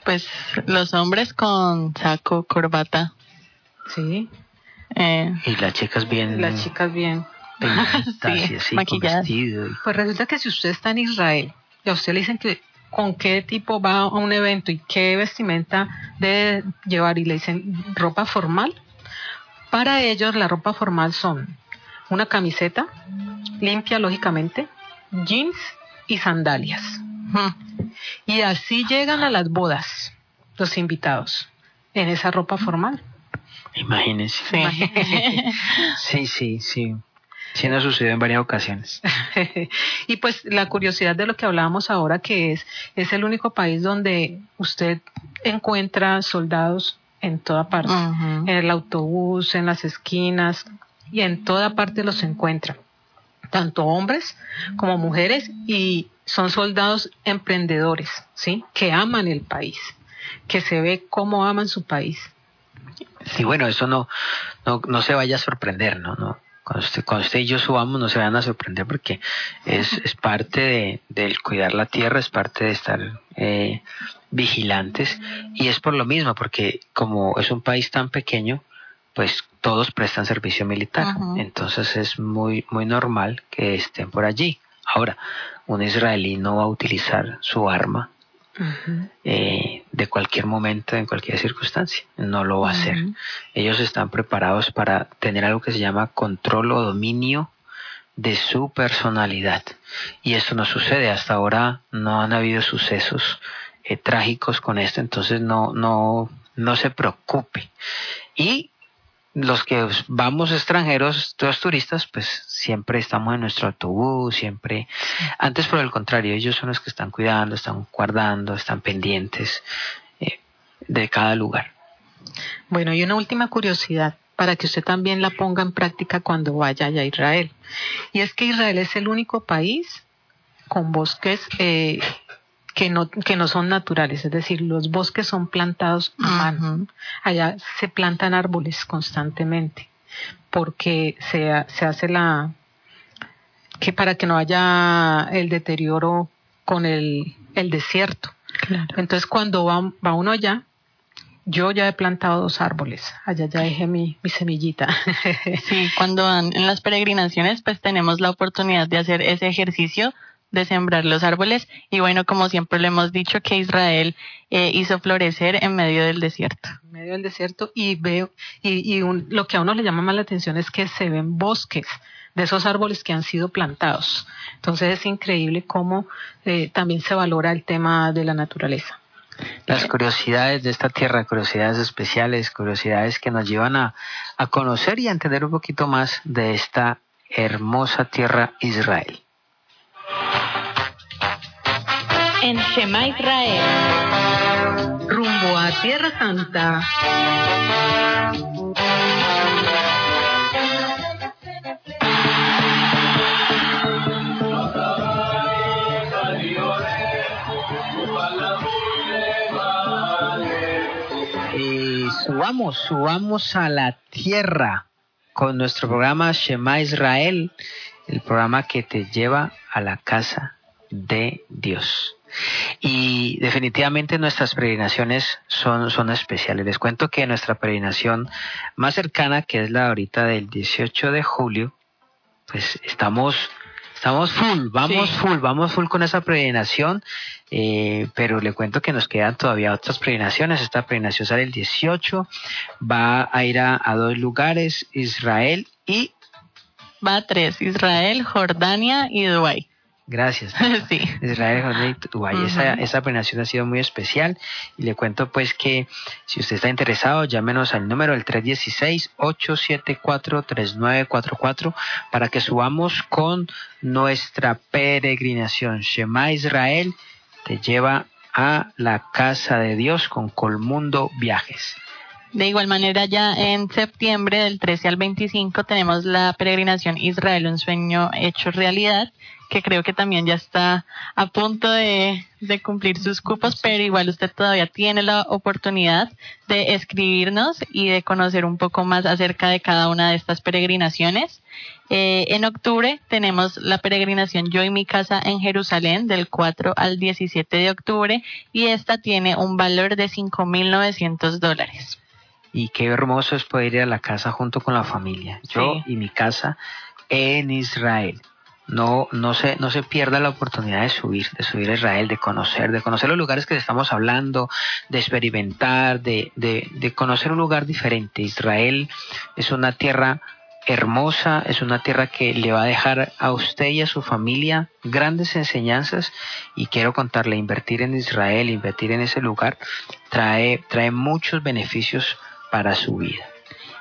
Pues los hombres con saco, corbata. Sí. Eh, y las chicas bien. Las chicas bien. sí, maquilladas. Pues resulta que si usted está en Israel y a usted le dicen que con qué tipo va a un evento y qué vestimenta debe llevar y le dicen ropa formal, para ellos la ropa formal son una camiseta limpia lógicamente, jeans y sandalias. Y así llegan a las bodas los invitados en esa ropa formal. Imagínense. Sí, sí, sí. Sí, nos sucedió en varias ocasiones. y pues la curiosidad de lo que hablábamos ahora, que es, es el único país donde usted encuentra soldados en toda parte, en el autobús, en las esquinas, y en toda parte los encuentra, tanto hombres como mujeres, y son soldados emprendedores, ¿sí? Que aman el país, que se ve cómo aman su país. Y bueno, eso no, no, no se vaya a sorprender, ¿no? no cuando usted, cuando usted y yo subamos no se van a sorprender porque es, es parte de, del cuidar la tierra, es parte de estar eh, vigilantes y es por lo mismo, porque como es un país tan pequeño, pues todos prestan servicio militar. Entonces es muy, muy normal que estén por allí. Ahora, un israelí no va a utilizar su arma eh, de cualquier momento, en cualquier circunstancia. No lo va a hacer. Ellos están preparados para tener algo que se llama control o dominio de su personalidad. Y esto no sucede. Hasta ahora no han habido sucesos eh, trágicos con esto, entonces no, no, no se preocupe. Y los que vamos extranjeros, todos turistas, pues siempre estamos en nuestro autobús, siempre. Antes, por el contrario, ellos son los que están cuidando, están guardando, están pendientes eh, de cada lugar. Bueno, y una última curiosidad para que usted también la ponga en práctica cuando vaya a Israel. Y es que Israel es el único país con bosques eh, que no, que no son naturales, es decir, los bosques son plantados a mano. Allá se plantan árboles constantemente porque se, se hace la que para que no haya el deterioro con el, el desierto. Entonces cuando va, va uno allá, yo ya he plantado dos árboles, allá ya dejé mi, mi semillita. sí, cuando van en las peregrinaciones, pues tenemos la oportunidad de hacer ese ejercicio de sembrar los árboles y bueno, como siempre le hemos dicho que Israel eh, hizo florecer en medio del desierto. En medio del desierto y veo y, y lo que a uno le llama más la atención es que se ven bosques de esos árboles que han sido plantados. Entonces es increíble cómo eh, también se valora el tema de la naturaleza. Las curiosidades de esta tierra, curiosidades especiales, curiosidades que nos llevan a, a conocer y a entender un poquito más de esta hermosa tierra Israel. En Shema Israel. Rumbo a Tierra Santa. Y subamos, subamos a la tierra con nuestro programa Shema Israel, el programa que te lleva a la casa de Dios. Y definitivamente nuestras peregrinaciones son, son especiales. Les cuento que nuestra peregrinación más cercana, que es la ahorita del 18 de julio, pues estamos Estamos full, vamos full, vamos full con esa peregrinación, eh, pero le cuento que nos quedan todavía otras peregrinaciones. Esta peregrinación sale el 18, va a ir a, a dos lugares, Israel y... Va a tres, Israel, Jordania y Dubái. Gracias. sí. Israel, Dubái. esa, esa ha sido muy especial y le cuento pues que si usted está interesado, llámenos al número del 316-874-3944 para que subamos con nuestra peregrinación. Shema Israel te lleva a la casa de Dios con Colmundo Viajes. De igual manera, ya en septiembre del 13 al 25 tenemos la peregrinación Israel, un sueño hecho realidad que creo que también ya está a punto de, cumplir sus cupos, pero igual usted todavía tiene la oportunidad de escribirnos y de conocer un poco más acerca de cada una de estas peregrinaciones. Eh, en octubre tenemos la peregrinación Yo y mi casa en Jerusalén del 4 al 17 de octubre y esta tiene un valor de 5.900 dólares. Y qué hermoso es poder ir a la casa junto con la familia. Yo y mi casa en Israel no, no se, no se pierda la oportunidad de subir, de subir a Israel, de conocer, de conocer los lugares que estamos hablando, de experimentar, de, de, de conocer un lugar diferente. Israel es una tierra hermosa, es una tierra que le va a dejar a usted y a su familia grandes enseñanzas y quiero contarle, invertir en Israel, invertir en ese lugar, trae, trae muchos beneficios para su vida.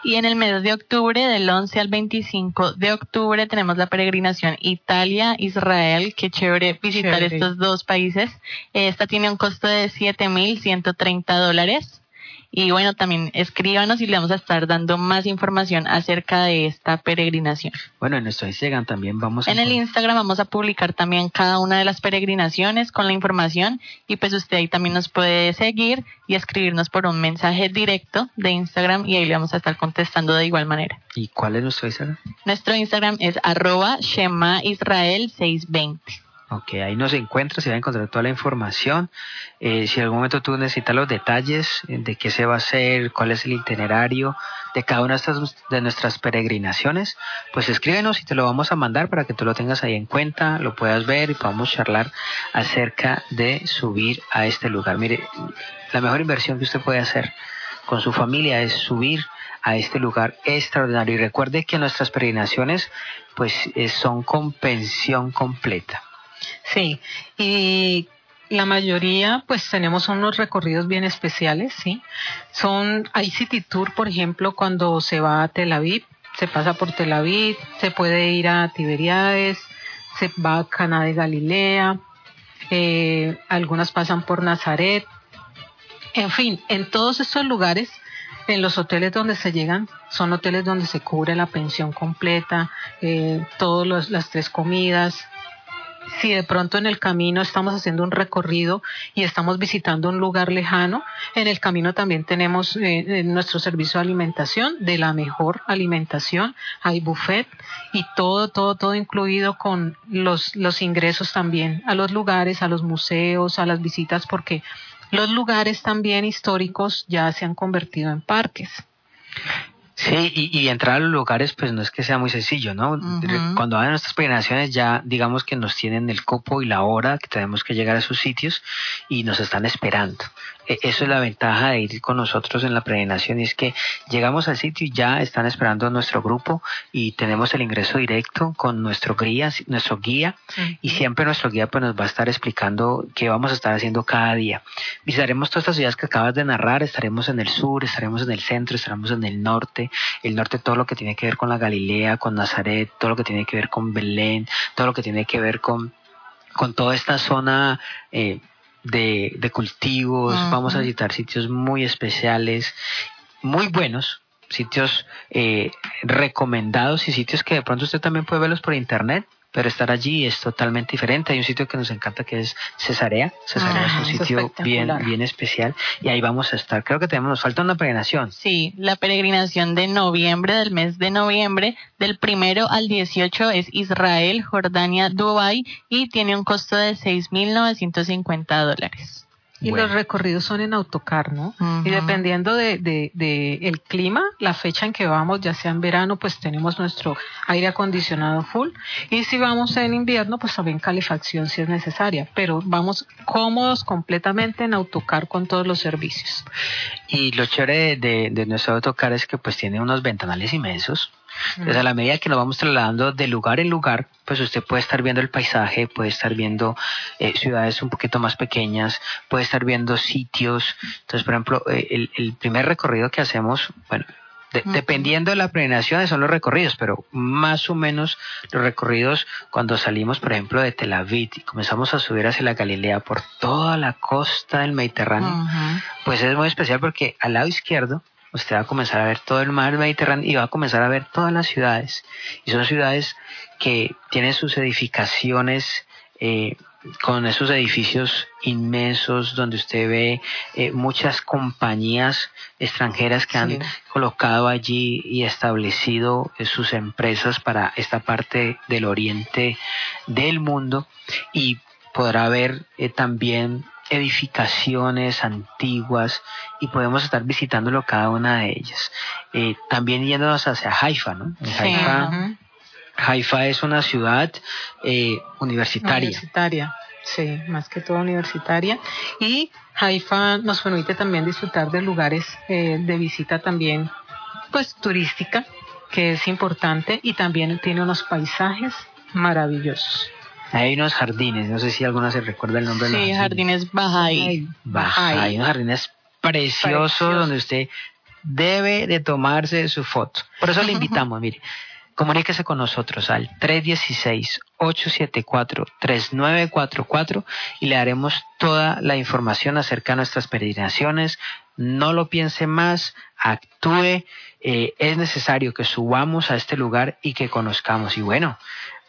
Y en el mes de octubre, del 11 al 25 de octubre, tenemos la peregrinación Italia-Israel. Qué chévere visitar estos dos países. Esta tiene un costo de 7.130 dólares. Y bueno, también escríbanos y le vamos a estar dando más información acerca de esta peregrinación. Bueno, en nuestro Instagram también vamos a... En el Instagram vamos a publicar también cada una de las peregrinaciones con la información y pues usted ahí también nos puede seguir y escribirnos por un mensaje directo de Instagram y ahí le vamos a estar contestando de igual manera. ¿Y cuál es nuestro Instagram? Nuestro Instagram es arroba Shema Israel 620. Ok, ahí nos encuentras y va a encontrar toda la información. Eh, si en algún momento tú necesitas los detalles de qué se va a hacer, cuál es el itinerario de cada una de nuestras peregrinaciones, pues escríbenos y te lo vamos a mandar para que tú lo tengas ahí en cuenta, lo puedas ver y podamos charlar acerca de subir a este lugar. Mire, la mejor inversión que usted puede hacer con su familia es subir a este lugar extraordinario. Y recuerde que nuestras peregrinaciones pues eh, son con pensión completa. Sí, y la mayoría pues tenemos unos recorridos bien especiales, ¿sí? Son, hay City Tour, por ejemplo, cuando se va a Tel Aviv, se pasa por Tel Aviv, se puede ir a Tiberiades, se va a Cana de Galilea, eh, algunas pasan por Nazaret, en fin, en todos estos lugares, en los hoteles donde se llegan, son hoteles donde se cubre la pensión completa, eh, todas las tres comidas, si de pronto en el camino estamos haciendo un recorrido y estamos visitando un lugar lejano, en el camino también tenemos eh, eh, nuestro servicio de alimentación, de la mejor alimentación, hay buffet y todo, todo, todo incluido con los, los ingresos también a los lugares, a los museos, a las visitas, porque los lugares también históricos ya se han convertido en parques. Sí, y, entrar a los lugares pues no es que sea muy sencillo, ¿no? Cuando van a nuestras peregrinaciones ya digamos que nos tienen el copo y la hora que tenemos que llegar a esos sitios y nos están esperando. E, eso es la ventaja de ir con nosotros en la peregrinación y es que llegamos al sitio y ya están esperando nuestro grupo y tenemos el ingreso directo con nuestro guía, nuestro guía y siempre nuestro guía pues nos va a estar explicando qué vamos a estar haciendo cada día. Visitaremos todas estas ciudades que acabas de narrar, estaremos en el sur, estaremos en el centro, estaremos en el norte, el norte todo lo que tiene que ver con la Galilea, con Nazaret, todo lo que tiene que ver con Belén, todo lo que tiene que ver con con toda esta zona eh, de, de cultivos, vamos a visitar sitios muy especiales, muy buenos, sitios eh, recomendados y sitios que de pronto usted también puede verlos por internet pero estar allí es totalmente diferente. Hay un sitio que nos encanta que es Cesarea. Cesarea Ah, es es un sitio bien, bien especial y ahí vamos a estar. Creo que tenemos, nos falta una peregrinación. Sí, la peregrinación de noviembre, del mes de noviembre, del primero al 18 es Israel, Jordania, Dubái y tiene un costo de 6.950 dólares. Y Bueno. los recorridos son en autocar, ¿no? Y dependiendo de, de, de el clima, la fecha en que vamos, ya sea en verano, pues tenemos nuestro aire acondicionado full. Y si vamos en invierno, pues también calefacción si es necesaria. Pero vamos cómodos completamente en autocar con todos los servicios. Y lo chévere de, de, de nuestro autocar es que pues tiene unos ventanales inmensos. Entonces a la medida que nos vamos trasladando de lugar en lugar, pues usted puede estar viendo el paisaje, puede estar viendo eh, ciudades un poquito más pequeñas, puede estar viendo sitios. Entonces, por ejemplo, eh, el, el primer recorrido que hacemos, bueno, de- dependiendo de la peregrinación son los recorridos, pero más o menos los recorridos cuando salimos, por ejemplo, de Tel Aviv y comenzamos a subir hacia la Galilea por toda la costa del Mediterráneo, pues es muy especial porque al lado izquierdo usted va a comenzar a ver todo el mar Mediterráneo y va a comenzar a ver todas las ciudades. Y son ciudades que tienen sus edificaciones eh, con esos edificios inmensos donde usted ve eh, muchas compañías extranjeras que han Sí. colocado allí y establecido eh, sus empresas para esta parte del oriente del mundo y podrá ver eh, también edificaciones antiguas y podemos estar visitándolo cada una de ellas. Eh, también yéndonos hacia Haifa, ¿no? Sí. Haifa es una ciudad eh, universitaria. Universitaria, sí, más que todo universitaria. Y Haifa nos permite también disfrutar de lugares eh, de visita también, pues turística, que es importante y también tiene unos paisajes maravillosos. Hay unos jardines, no sé si alguno se recuerda el nombre de los Sí, jardines Bahá'í. Hay unos jardines preciosos Preciosos. donde usted debe de tomarse su foto. Por eso le invitamos, mire, comuníquese con nosotros al 316-874-3944 y le daremos toda la información acerca de nuestras peregrinaciones. No lo piense más, actúe. eh, es necesario que subamos a este lugar y que conozcamos. Y bueno,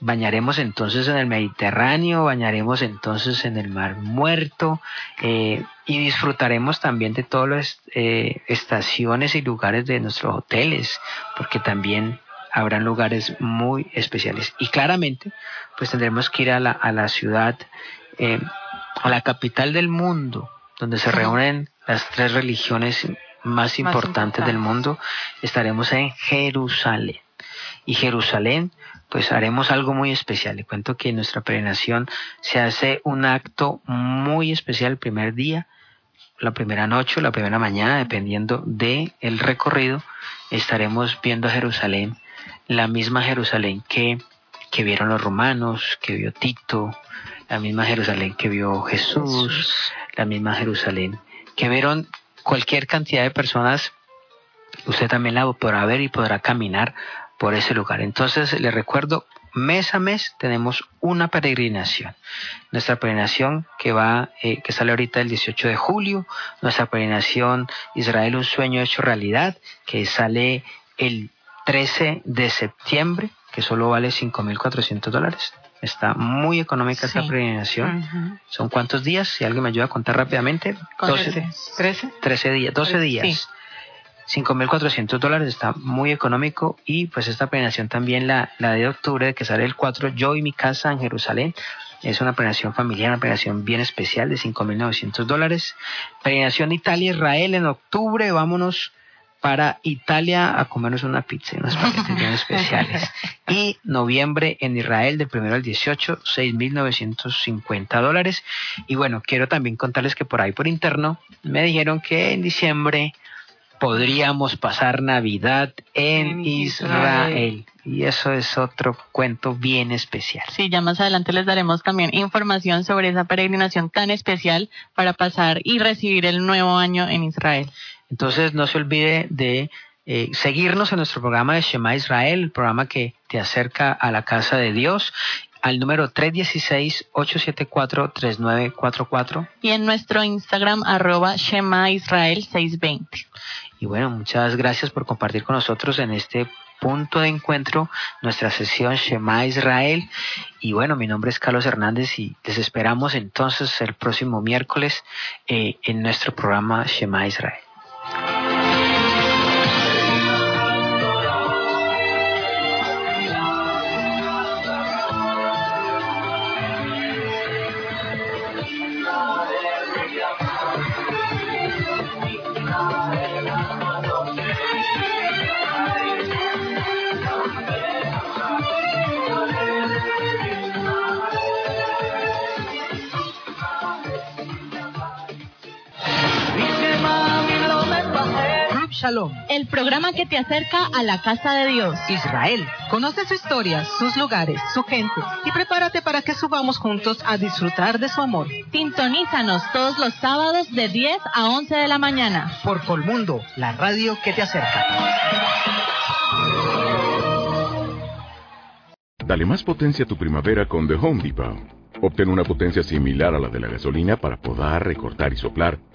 bañaremos entonces en el Mediterráneo, bañaremos entonces en el Mar Muerto eh, y disfrutaremos también de todas las eh, estaciones y lugares de nuestros hoteles, porque también habrán lugares muy especiales. Y claramente, pues tendremos que ir a la, a la ciudad, eh, a la capital del mundo, donde se reúnen las tres religiones más importantes del importantes. mundo. Estaremos en Jerusalén. Y Jerusalén, pues haremos algo muy especial. Le cuento que en nuestra peregrinación se hace un acto muy especial el primer día, la primera noche o la primera mañana, dependiendo de el recorrido, estaremos viendo a Jerusalén, la misma Jerusalén que, que vieron los romanos, que vio Tito, la misma Jerusalén que vio Jesús, Jesús. la misma Jerusalén que vieron cualquier cantidad de personas, usted también la podrá ver y podrá caminar por ese lugar. Entonces, le recuerdo, mes a mes tenemos una peregrinación. Nuestra peregrinación que va, eh, que sale ahorita el 18 de julio, nuestra peregrinación Israel un sueño hecho realidad, que sale el 13 de septiembre, que solo vale 5.400 dólares. Está muy económica esta Sí. peregrinación. ¿Son cuántos días? Si alguien me ayuda a contar rápidamente. Con 12, trece. ¿Trece? 13 días, 12 Trece, días. 5.400 dólares está muy económico y pues esta peregrinación también la, la de octubre que sale el 4 yo y mi casa en Jerusalén es una peregrinación familiar, una peregrinación bien especial de 5.900 dólares. Peregrinación Italia-Israel en octubre, vámonos para Italia a comernos una pizza y unos paquetes bien especiales. Y noviembre en Israel del primero al 18, 6.950 dólares. Y bueno, quiero también contarles que por ahí por interno me dijeron que en diciembre podríamos pasar Navidad en, En Israel. Israel. Y eso es otro cuento bien especial. Sí, ya más adelante les daremos también información sobre esa peregrinación tan especial para pasar y recibir el nuevo año en Israel. Entonces no se olvide de eh, seguirnos en nuestro programa de Shema Israel, el programa que te acerca a la casa de Dios, al número 316-874-3944. Y en nuestro Instagram, arroba Shema Israel 620. Y bueno, muchas gracias por compartir con nosotros en este punto de encuentro, nuestra sesión Shema Israel. Y bueno, mi nombre es Carlos Hernández y les esperamos entonces el próximo miércoles eh, en nuestro programa Shema Israel. El programa que te acerca a la casa de Dios. Israel, conoce su historia, sus lugares, su gente y prepárate para que subamos juntos a disfrutar de su amor. Sintonízanos todos los sábados de 10 a 11 de la mañana. Por Colmundo, la radio que te acerca. Dale más potencia a tu primavera con The Home Depot. Obtén una potencia similar a la de la gasolina para podar, recortar y soplar